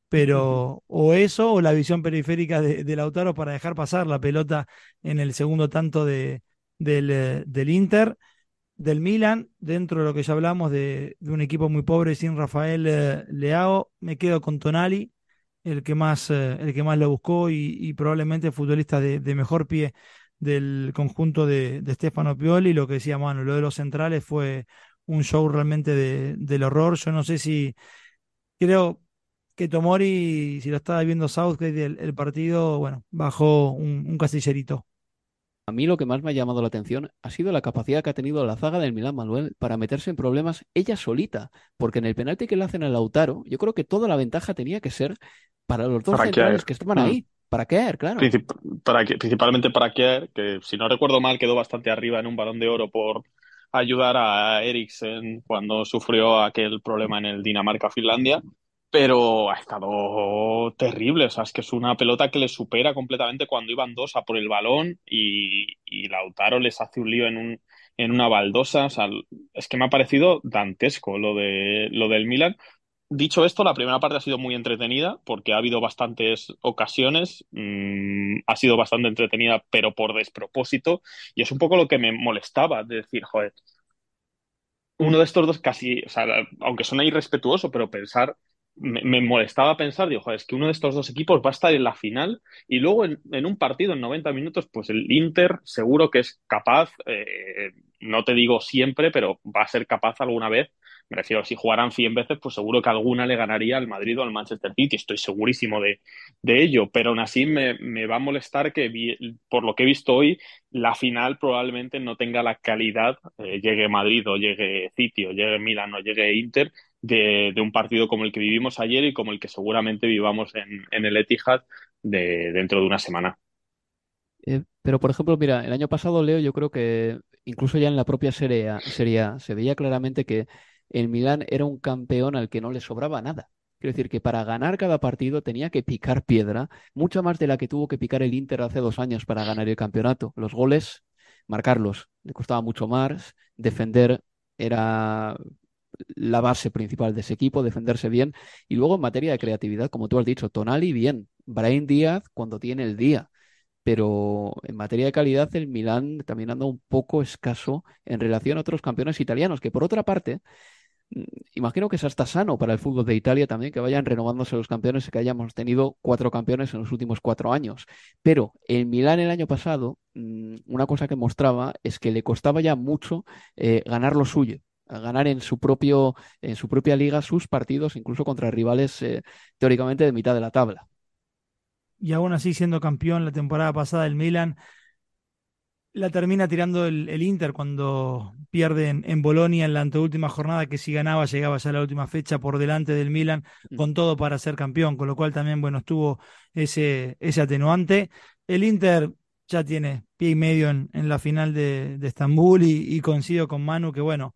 pero o eso o la visión periférica de, Lautaro para dejar pasar la pelota en el segundo tanto de, del, eh, del, Inter, del Milan, dentro de lo que ya hablamos de, un equipo muy pobre sin Rafael eh, Leao, me quedo con Tonali, el que más, eh, el que más lo buscó y, probablemente futbolista de, mejor pie del conjunto de, de Stefano Pioli. Lo que decía Manu, lo de los centrales fue un show realmente de, del horror. Yo no sé si creo que Tomori, si lo estaba viendo Southgate el, el partido, bueno, bajó un, un, casillerito. A mí lo que más me ha llamado la atención ha sido la capacidad que ha tenido la zaga del Milán Manuel para meterse en problemas ella solita, porque en el penalti que le hacen al Lautaro, yo creo que toda la ventaja tenía que ser para los dos centrales que estaban mm. ahí. Para Kerr, claro. para, principalmente para Kerr, que si no recuerdo mal quedó bastante arriba en un balón de oro por ayudar a Eriksen cuando sufrió aquel problema en el Dinamarca-Finlandia, pero ha estado terrible. O sea, es que es una pelota que le supera completamente cuando iban dos a por el balón y, y Lautaro les hace un lío en, un, en una baldosa. O sea, es que me ha parecido dantesco lo, de, lo del Milan. Dicho esto, la primera parte ha sido muy entretenida porque ha habido bastantes ocasiones, mm, ha sido bastante entretenida, pero por despropósito, y es un poco lo que me molestaba de decir, joder, uno de estos dos casi, o sea, aunque suena irrespetuoso, pero pensar, me, molestaba pensar, digo, es que uno de estos dos equipos va a estar en la final y luego en, un partido en 90 minutos, pues el Inter seguro que es capaz, eh, no te digo siempre, pero va a ser capaz alguna vez me refiero, si jugaran 100 veces, pues seguro que alguna le ganaría al Madrid o al Manchester City, estoy segurísimo de, ello, pero aún así me, va a molestar que, por lo que he visto hoy, la final probablemente no tenga la calidad, eh, llegue Madrid o llegue City o llegue Milan o llegue Inter, de, un partido como el que vivimos ayer y como el que seguramente vivamos en, el Etihad de, dentro de una semana. Eh, Pero, por ejemplo, mira, el año pasado, Leo, yo creo que incluso ya en la propia Serie A, se veía claramente que el Milán era un campeón al que no le sobraba nada. Quiero decir que para ganar cada partido tenía que picar piedra, mucho más de la que tuvo que picar el Inter hace dos años para ganar el campeonato. Los goles, marcarlos, le costaba mucho más, defender era la base principal de ese equipo, defenderse bien. Y luego en materia de creatividad, como tú has dicho, Tonali bien, Brian Díaz cuando tiene el día. Pero en materia de calidad, el Milán también anda un poco escaso en relación a otros campeones italianos, que por otra parte, Mm, imagino que es hasta sano para el fútbol de Italia también que vayan renovándose los campeones y que hayamos tenido cuatro campeones en los últimos cuatro años. Pero el Milán el año pasado, mm, una cosa que mostraba es que le costaba ya mucho eh, ganar lo suyo ganar en su propio en su propia liga sus partidos incluso contra rivales eh, teóricamente de mitad de la tabla y aún así siendo campeón la temporada pasada el Milan la termina tirando el, Inter cuando pierden en Bolonia en la anteúltima jornada, que si ganaba llegaba ya a la última fecha por delante del Milan, mm. con todo para ser campeón, con lo cual también, bueno, estuvo ese, ese atenuante. El Inter ya tiene pie y medio en, la final de, Estambul y, coincido con Manu que, bueno,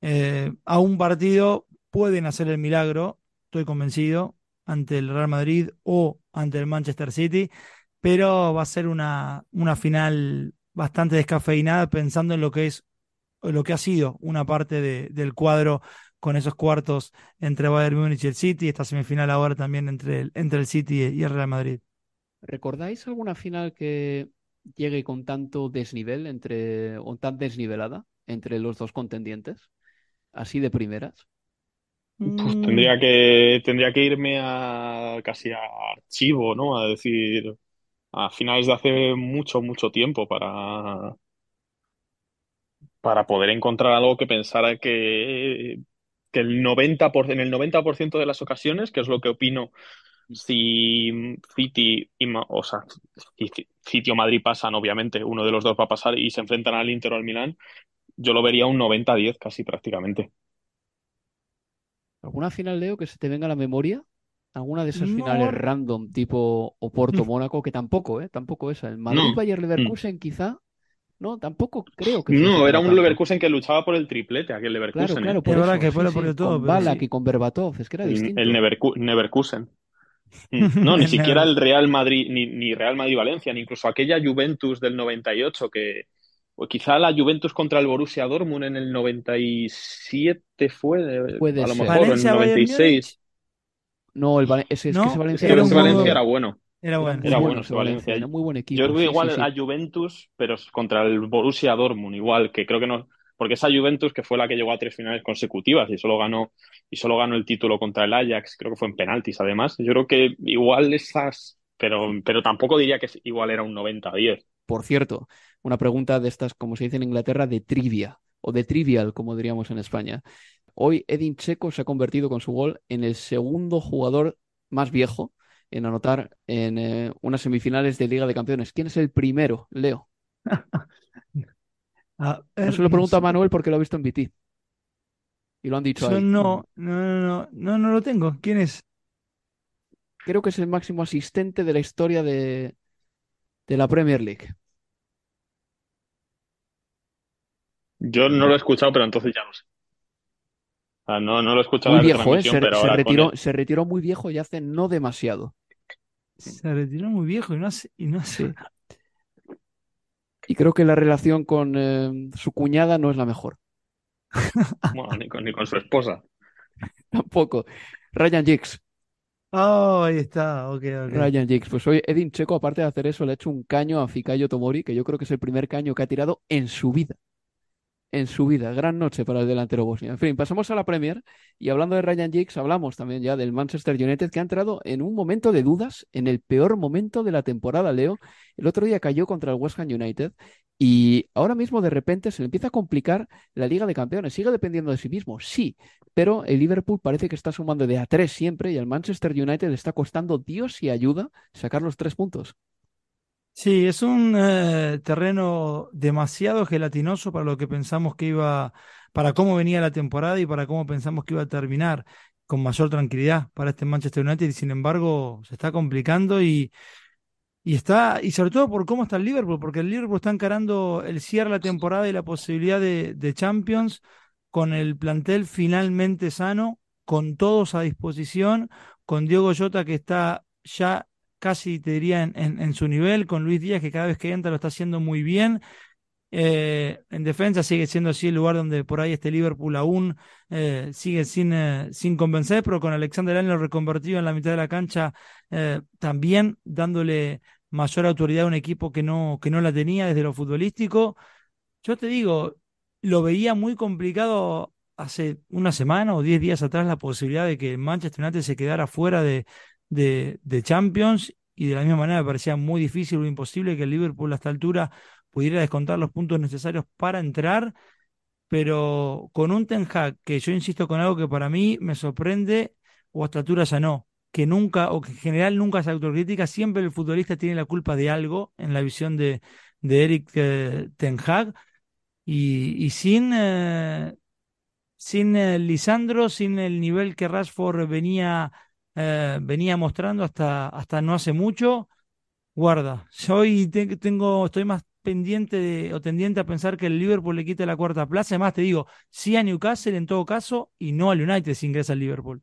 eh, a un partido pueden hacer el milagro, estoy convencido, ante el Real Madrid o ante el Manchester City, pero va a ser una, una final bastante descafeinada pensando en lo que es lo que ha sido una parte de, del cuadro con esos cuartos entre Bayern Múnich y el City, esta semifinal ahora también entre el, entre el City y el Real Madrid. ¿Recordáis alguna final que llegue con tanto desnivel entre o tan desnivelada entre los dos contendientes? Así de primeras. Pues mm. tendría que tendría que irme a casi a archivo, ¿no? A decir a finales de hace mucho, mucho tiempo para, para poder encontrar algo que pensara que, que el 90 en el 90% de las ocasiones, que es lo que opino, si City, y, o sea, City o Madrid pasan, obviamente, uno de los dos va a pasar y se enfrentan al Inter o al Milán, yo lo vería un 90-10 casi prácticamente. ¿Alguna final, Leo, que se te venga a la memoria? alguna de esas finales random tipo Oporto-Mónaco, que tampoco, ¿eh? Tampoco esa. El Madrid-Bayern-Leverkusen quizá. No, tampoco creo que. No, era un Leverkusen que luchaba por el triplete, aquel Leverkusen. Claro, claro, que fue por todo. Con Balak y con Berbatov, es que era distinto. El Neverkusen. Mm, no, ni siquiera el Real Madrid, ni, ni Real Madrid-Valencia, ni incluso aquella Juventus del 98 que. O quizá la Juventus contra el Borussia Dortmund en el 97 fue. Puede a lo ser. mejor, en el 96. No, el ese, es que ese Valencia, era, Valencia era bueno. Era bueno. Era bueno ese Valencia. Era muy buen equipo. Yo creo igual a Juventus, pero contra el Borussia Dortmund, igual, que creo que no. Porque esa Juventus que fue la que llegó a tres finales consecutivas y solo ganó, y solo ganó el título contra el Ajax, creo que fue en penaltis además. Yo creo que igual esas, pero, pero tampoco diría que igual era un 90-10. Por cierto, una pregunta de estas, como se dice en Inglaterra, de trivia, o de trivial, como diríamos en España. Hoy Edin Checo se ha convertido con su gol en el segundo jugador más viejo en anotar en eh, unas semifinales de Liga de Campeones. ¿Quién es el primero, Leo? no se lo pregunto a Manuel porque lo ha visto en BT. Y lo han dicho ahí. No, no, no, no, no lo tengo. ¿Quién es? Creo que es el máximo asistente de la historia de, de la Premier League. Yo no lo he escuchado, pero entonces ya no sé no, no lo he escuchado muy viejo, ¿eh? se, retiró, se retiró muy viejo y hace no demasiado. Se retiró muy viejo y no hace. Y, no y creo que la relación con eh, su cuñada no es la mejor. bueno, ni con, ni con su esposa. Tampoco. Ryan Giggs. Oh, ahí está, ok, Ryan Giggs. Pues hoy Edin Checo, aparte de hacer eso, le ha hecho un caño a Fikayo Tomori, que yo creo que es el primer caño que ha tirado en su vida en su vida. Gran noche para el delantero bosnio. En fin, pasamos a la Premier y hablando de Ryan Giggs, hablamos también ya del Manchester United que ha entrado en un momento de dudas, en el peor momento de la temporada, Leo. El otro día cayó contra el West Ham United y ahora mismo de repente se le empieza a complicar la Liga de Campeones. Sigue dependiendo de sí mismo, sí, pero el Liverpool parece que está sumando de a tres siempre y al Manchester United le está costando Dios y ayuda sacar los tres puntos. Sí, es un eh, terreno demasiado gelatinoso para lo que pensamos que iba, para cómo venía la temporada y para cómo pensamos que iba a terminar con mayor tranquilidad para este Manchester United y sin embargo se está complicando y Y está, y sobre todo por cómo está el Liverpool, porque el Liverpool está encarando el cierre de la temporada y la posibilidad de, de Champions con el plantel finalmente sano, con todos a disposición, con Diego Jota que está ya casi, te diría, en, en, su nivel, con Luis Díaz que cada vez que entra lo está haciendo muy bien. Eh, en defensa sigue siendo así el lugar donde por ahí este Liverpool aún eh, sigue sin, eh, sin convencer, pero con Alexander Arnold reconvertido en la mitad de la cancha, también dándole mayor autoridad a un equipo que no, que no la tenía desde lo futbolístico. Yo te digo, lo veía muy complicado hace una semana o diez días atrás la posibilidad de que Manchester United se quedara fuera de, de, de Champions y de la misma manera me parecía muy difícil o imposible que el Liverpool a esta altura pudiera descontar los puntos necesarios para entrar, pero con un Ten Hag que yo insisto con algo que para mí me sorprende o a esta altura ya no, que nunca o que en general nunca se autocrítica, siempre el futbolista tiene la culpa de algo en la visión de, de Eric eh, Ten Hag. Y, y sin, eh, sin eh, Lisandro, sin el nivel que Rashford venía, venía mostrando hasta, hasta no hace mucho, guarda. Yo hoy tengo, estoy más pendiente de, o tendiente a pensar que el Liverpool le quite la cuarta plaza. Además, te digo, sí a Newcastle en todo caso y no al United si ingresa al Liverpool.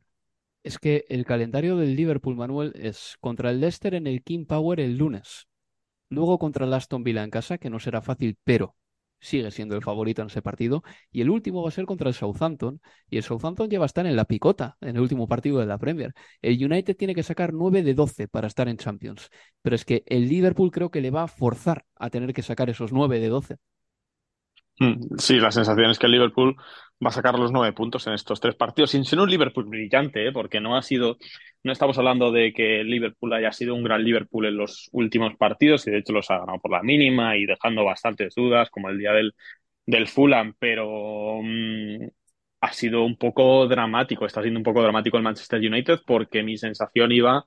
Es que el calendario del Liverpool, Manuel, es contra el Leicester en el King Power el lunes. Luego contra el Aston Villa en casa, que no será fácil, pero sigue siendo el favorito en ese partido. Y el último va a ser contra el Southampton. Y el Southampton lleva a estar en la picota en el último partido de la Premier. El United tiene que sacar 9 de 12 para estar en Champions. Pero es que el Liverpool creo que le va a forzar a tener que sacar esos 9 de 12. Mm, sí, la sensación es que el Liverpool va a sacar los nueve puntos en estos tres partidos, sin ser un Liverpool brillante, ¿eh? porque no ha sido, no estamos hablando de que Liverpool haya sido un gran Liverpool en los últimos partidos, y de hecho los ha ganado por la mínima y dejando bastantes dudas, como el día del, del Fulham, pero mm, ha sido un poco dramático, está siendo un poco dramático el Manchester United, porque mi sensación iba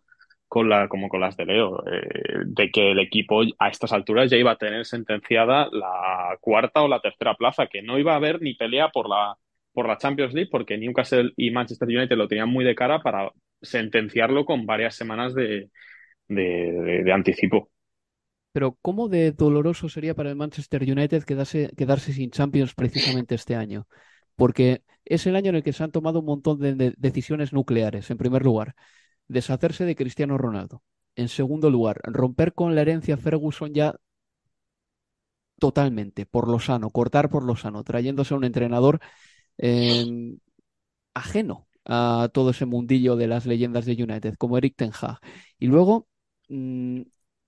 con la, como con las de Leo, eh, de que el equipo a estas alturas ya iba a tener sentenciada la cuarta o la tercera plaza, que no iba a haber ni pelea por la, por la Champions League, porque Newcastle y Manchester United lo tenían muy de cara para sentenciarlo con varias semanas de, de, anticipo. Pero ¿cómo de doloroso sería para el Manchester United quedarse, quedarse sin Champions precisamente este año? Porque es el año en el que se han tomado un montón de decisiones nucleares, en primer lugar deshacerse de Cristiano Ronaldo. En segundo lugar, romper con la herencia Ferguson ya totalmente, por lo sano, cortar por lo sano, trayéndose a un entrenador em, ajeno a todo ese mundillo de las leyendas de United, como Eric Ten Hag. Y luego, mm,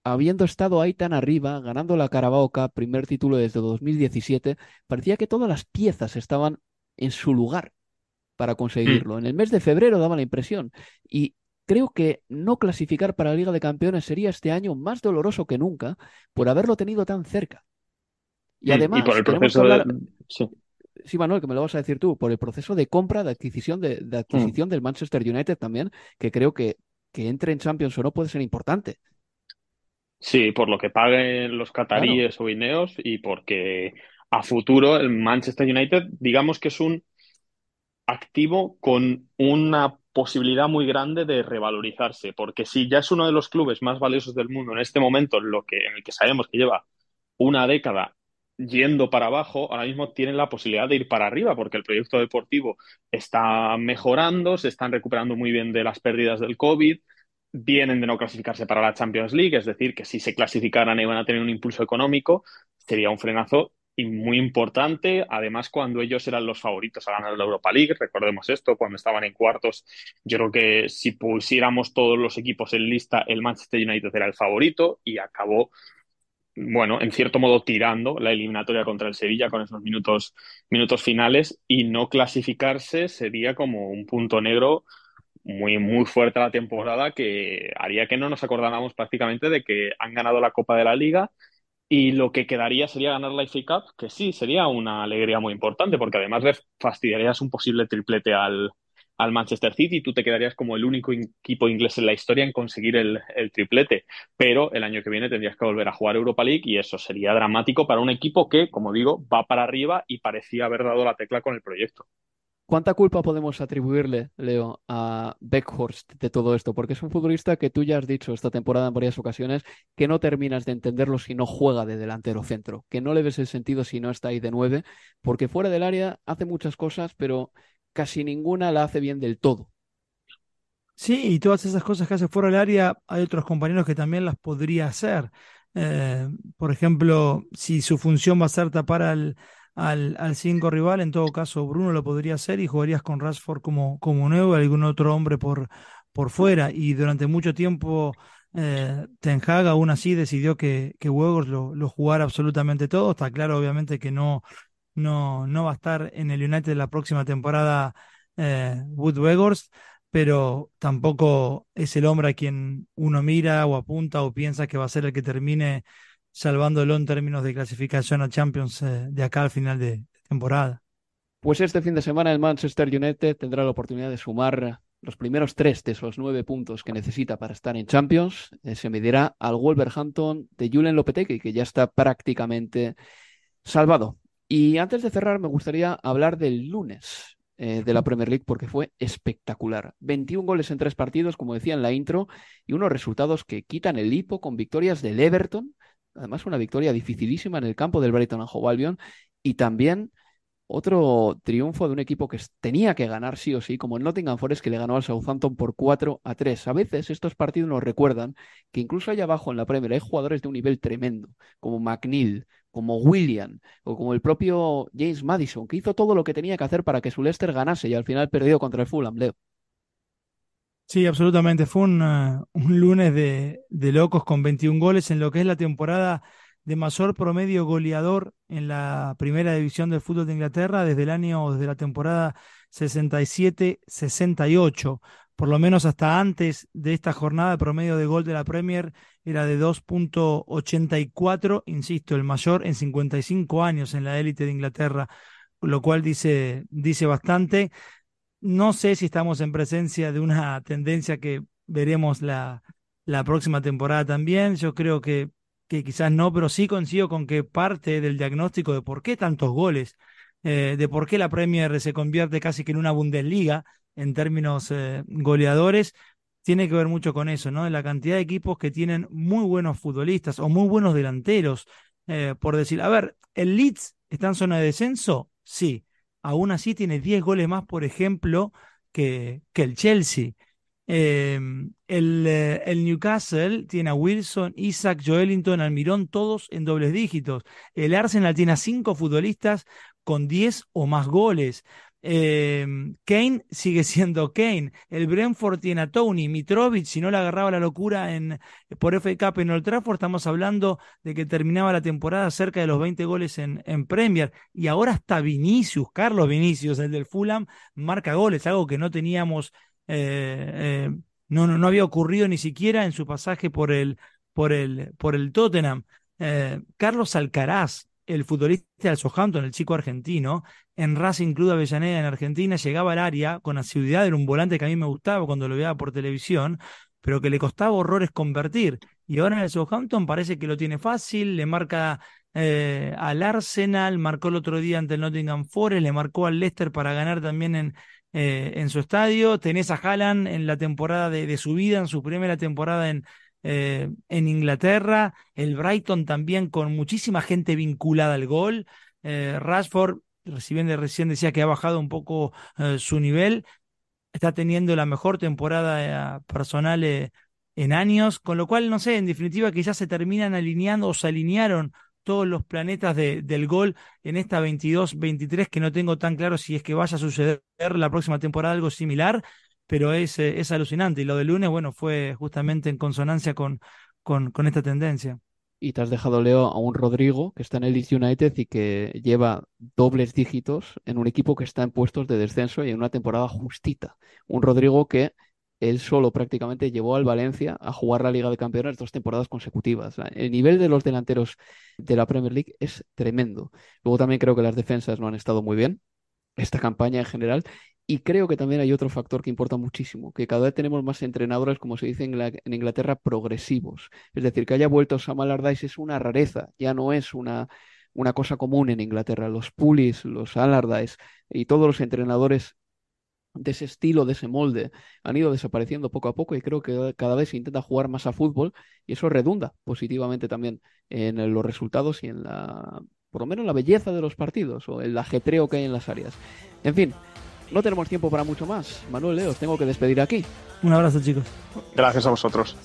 habiendo estado ahí tan arriba, ganando la Carabao Cup, primer título desde 2017, parecía que todas las piezas estaban en su lugar para conseguirlo. Mm. En el mes de febrero daba la impresión. Y creo que no clasificar para la Liga de Campeones sería este año más doloroso que nunca por haberlo tenido tan cerca. Y además, por el proceso de... sí. Manuel, que me lo vas a decir tú, por el proceso de compra, de adquisición, de, mm. adquisición del Manchester United también, que creo que, que entre en Champions o no puede ser importante. Sí, por lo que paguen los cataríes o ineos y porque a futuro el Manchester United, digamos que es un activo con una posibilidad muy grande de revalorizarse, porque si ya es uno de los clubes más valiosos del mundo en este momento, en, lo que, en el que sabemos que lleva una década yendo para abajo, ahora mismo tienen la posibilidad de ir para arriba, porque el proyecto deportivo está mejorando, se están recuperando muy bien de las pérdidas del COVID, vienen de no clasificarse para la Champions League, es decir, que si se clasificaran iban a tener un impulso económico, sería un frenazo y muy importante, además cuando ellos eran los favoritos a ganar la Europa League, recordemos esto, cuando estaban en cuartos, yo creo que si pusiéramos todos los equipos en lista, el Manchester United era el favorito y acabó, bueno, en cierto modo tirando la eliminatoria contra el Sevilla con esos minutos, minutos finales y no clasificarse sería como un punto negro muy, muy fuerte a la temporada que haría que no nos acordáramos prácticamente de que han ganado la Copa de la Liga y lo que quedaría sería ganar la FA Cup, que sí, sería una alegría muy importante, porque además le fastidiarías un posible triplete al, al Manchester City y tú te quedarías como el único equipo inglés en la historia en conseguir el, el, triplete. Pero el año que viene tendrías que volver a jugar Europa League y eso sería dramático para un equipo que, como digo, va para arriba y parecía haber dado la tecla con el proyecto. ¿Cuánta culpa podemos atribuirle, Leo, a Beckhorst de todo esto? Porque es un futbolista que tú ya has dicho esta temporada en varias ocasiones que no terminas de entenderlo si no juega de delantero centro, que no le ves el sentido si no está ahí de nueve, porque fuera del área hace muchas cosas, pero casi ninguna la hace bien del todo. Sí, y todas esas cosas que hace fuera del área, hay otros compañeros que también las podría hacer. Eh, por ejemplo, si su función va a ser tapar al, al, al cinco rival, en todo caso Bruno lo podría hacer y jugarías con Rashford como, como nuevo algún otro hombre por, por fuera. Y durante mucho tiempo eh, Ten Hag aún así decidió que, que lo, lo jugara absolutamente todo. Está claro, obviamente, que no, no, no va a estar en el United la próxima temporada eh, Wood Wegors pero tampoco es el hombre a quien uno mira o apunta o piensa que va a ser el que termine salvándolo en términos de clasificación a Champions eh, de acá al final de, temporada. Pues este fin de semana el Manchester United tendrá la oportunidad de sumar los primeros tres de esos nueve puntos que necesita para estar en Champions. Eh, se medirá al Wolverhampton de Julen Lopetegui, que ya está prácticamente salvado. Y antes de cerrar, me gustaría hablar del lunes. Eh, de la Premier League porque fue espectacular. 21 goles en tres partidos, como decía en la intro, y unos resultados que quitan el hipo con victorias del Everton, además una victoria dificilísima en el campo del Brighton and Hove Albion, y también otro triunfo de un equipo que tenía que ganar sí o sí, como el Nottingham Forest que le ganó al Southampton por 4 a 3. A veces estos partidos nos recuerdan que incluso allá abajo en la Premier hay jugadores de un nivel tremendo, como McNeil, como William o como el propio James Madison, que hizo todo lo que tenía que hacer para que su Leicester ganase y al final perdió contra el Fulham, Leo. Sí, absolutamente. Fue un, un lunes de, de, locos con 21 goles en lo que es la temporada de mayor promedio goleador en la primera división del fútbol de Inglaterra desde el año, desde la temporada 67-68 por lo menos hasta antes de esta jornada, el promedio de gol de la Premier era de 2.84, insisto, el mayor en 55 años en la élite de Inglaterra, lo cual dice, dice bastante. No sé si estamos en presencia de una tendencia que veremos la, la próxima temporada también. Yo creo que, que quizás no, pero sí coincido con que parte del diagnóstico de por qué tantos goles, eh, de por qué la Premier se convierte casi que en una Bundesliga, en términos eh, goleadores, tiene que ver mucho con eso, ¿no? La cantidad de equipos que tienen muy buenos futbolistas o muy buenos delanteros, eh, por decir, a ver, ¿el Leeds está en zona de descenso? Sí, aún así tiene 10 goles más, por ejemplo, que, el Chelsea. Em, el, eh, el, Newcastle tiene a Wilson, Isaac, Joelinton, Almirón, todos en dobles dígitos. El Arsenal tiene a cinco futbolistas con 10 o más goles. Eh, Kane sigue siendo Kane. El Brentford tiene a Tony. Mitrovic, si no le agarraba la locura en, por FA Cup en Old Trafford, estamos hablando de que terminaba la temporada cerca de los 20 goles en, en Premier. Y ahora está Vinicius, Carlos Vinicius, el del Fulham, marca goles, algo que no teníamos, eh, eh, no, no, no, había ocurrido ni siquiera en su pasaje por el, por el, por el Tottenham. Carlos Alcaraz, el futbolista del Southampton, el chico argentino, en Racing Club Avellaneda en Argentina, llegaba al área con asiduidad, era un volante que a mí me gustaba cuando lo veía por televisión, pero que le costaba horrores convertir. Y ahora en el Southampton parece que lo tiene fácil, le marca eh, al Arsenal, marcó el otro día ante el Nottingham Forest, le marcó al Leicester para ganar también en, eh, en su estadio. Tenés a Haaland en la temporada de, de su vida, en su primera temporada en, eh, en Inglaterra, el Brighton también con muchísima gente vinculada al gol. Eh, Rashford, recién, recién decía que ha bajado un poco eh, su nivel, está teniendo la mejor temporada personal en años, con lo cual, no sé, en definitiva quizás se terminan alineando o se alinearon todos los planetas de, del gol en esta 22-23, que no tengo tan claro si es que vaya a suceder la próxima temporada algo similar, pero es, eh, es alucinante. Y lo del lunes, bueno, fue justamente en consonancia con, con, esta tendencia. Y te has dejado, Leo, a un Rodrigo que está en el Leeds United y que lleva dobles dígitos en un equipo que está en puestos de descenso y en una temporada justita. Un Rodrigo que él solo prácticamente llevó al Valencia a jugar la Liga de Campeones dos temporadas consecutivas. El nivel de los delanteros de la Premier League es tremendo. Luego también creo que las defensas no han estado muy bien, esta campaña en general, y creo que también hay otro factor que importa muchísimo, que cada vez tenemos más entrenadores, como se dice en, Inglaterra, progresivos. Es decir, que haya vuelto Sam Allardyce es una rareza, ya no es una, una cosa común en Inglaterra. Los Pulis, los Allardyce y todos los entrenadores de ese estilo, de ese molde, han ido desapareciendo poco a poco y creo que cada vez se intenta jugar más a fútbol y eso redunda positivamente también en los resultados y en la, por lo menos la belleza de los partidos o el ajetreo que hay en las áreas. En fin, no tenemos tiempo para mucho más. Manuel Leo, os tengo que despedir aquí. Un abrazo chicos. Gracias a vosotros.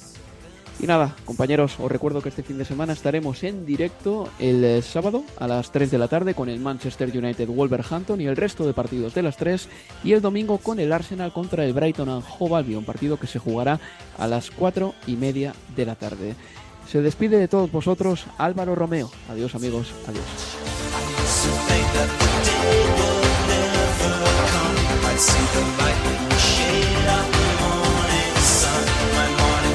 Y nada, compañeros, os recuerdo que este fin de semana estaremos en directo el eh, sábado a las 3 de la tarde con el Manchester United Wolverhampton y el resto de partidos de las 3 y el domingo con el Arsenal contra el Brighton and Hove Albion, partido que se jugará a las 4 y media de la tarde. Se despide de todos vosotros Álvaro Romeo. Adiós amigos, adiós.